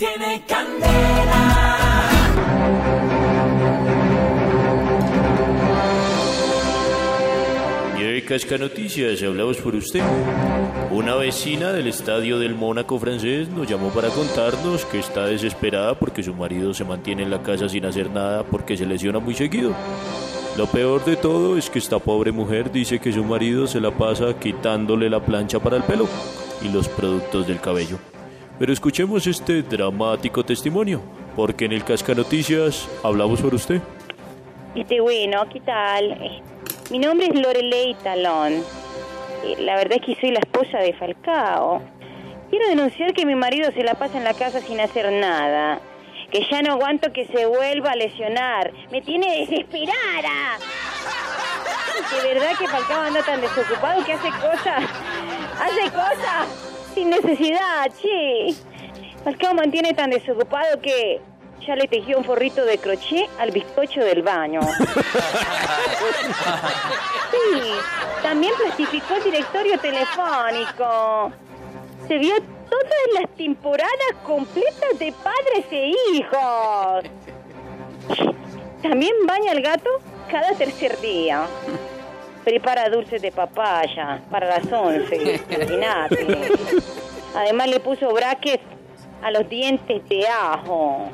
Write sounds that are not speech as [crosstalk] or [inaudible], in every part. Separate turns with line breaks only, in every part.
Tiene candela.
Y Casca hablamos por usted. Una vecina del estadio del Mónaco francés nos llamó para contarnos que está desesperada porque su marido se mantiene en la casa sin hacer nada porque se lesiona muy seguido. Lo peor de todo es que esta pobre mujer dice que su marido se la pasa quitándole la plancha para el pelo y los productos del cabello. Pero escuchemos este dramático testimonio, porque en el Casca Noticias hablamos por usted.
Este, bueno, ¿qué tal? Mi nombre es Lorelei Talón. Eh, La verdad es que soy la esposa de Falcao. Quiero denunciar que mi marido se la pasa en la casa sin hacer nada. Que ya no aguanto que se vuelva a lesionar. Me tiene desesperada. De verdad que Falcao anda tan desocupado que hace cosas. Hace cosas sin necesidad, che. Falcao mantiene tan desocupado que ya le tejió un forrito de crochet al bizcocho del baño. [laughs] Sí, también plastificó el directorio telefónico. Se vio todas las temporadas completas de padres e hijos. También baña al gato cada tercer día. Prepara dulces de papaya para las 11. Imagínate. [laughs] Además le puso brackets a los dientes de ajo.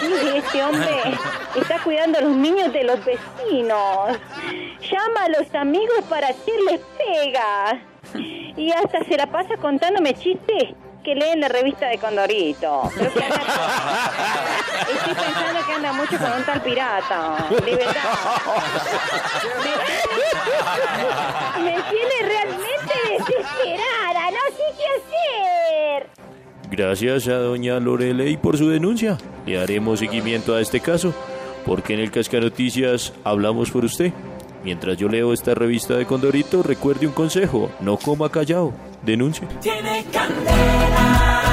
Sí, este hombre está cuidando a los niños de los vecinos. Llama a los amigos para hacerles pega. Y hasta se la pasa contándome chistes que lee en la revista de Condorito. Que anda- Estoy pensando que anda mucho con un tal pirata. De verdad. Me, me tiene realmente desesperada. No sé qué hacer.
Gracias a doña Lorelei por su denuncia. Le haremos seguimiento a este caso, porque en el Casca Noticias hablamos por usted. Mientras yo leo esta revista de Condorito, recuerde un consejo, no coma callado, denuncie.
Tiene candela.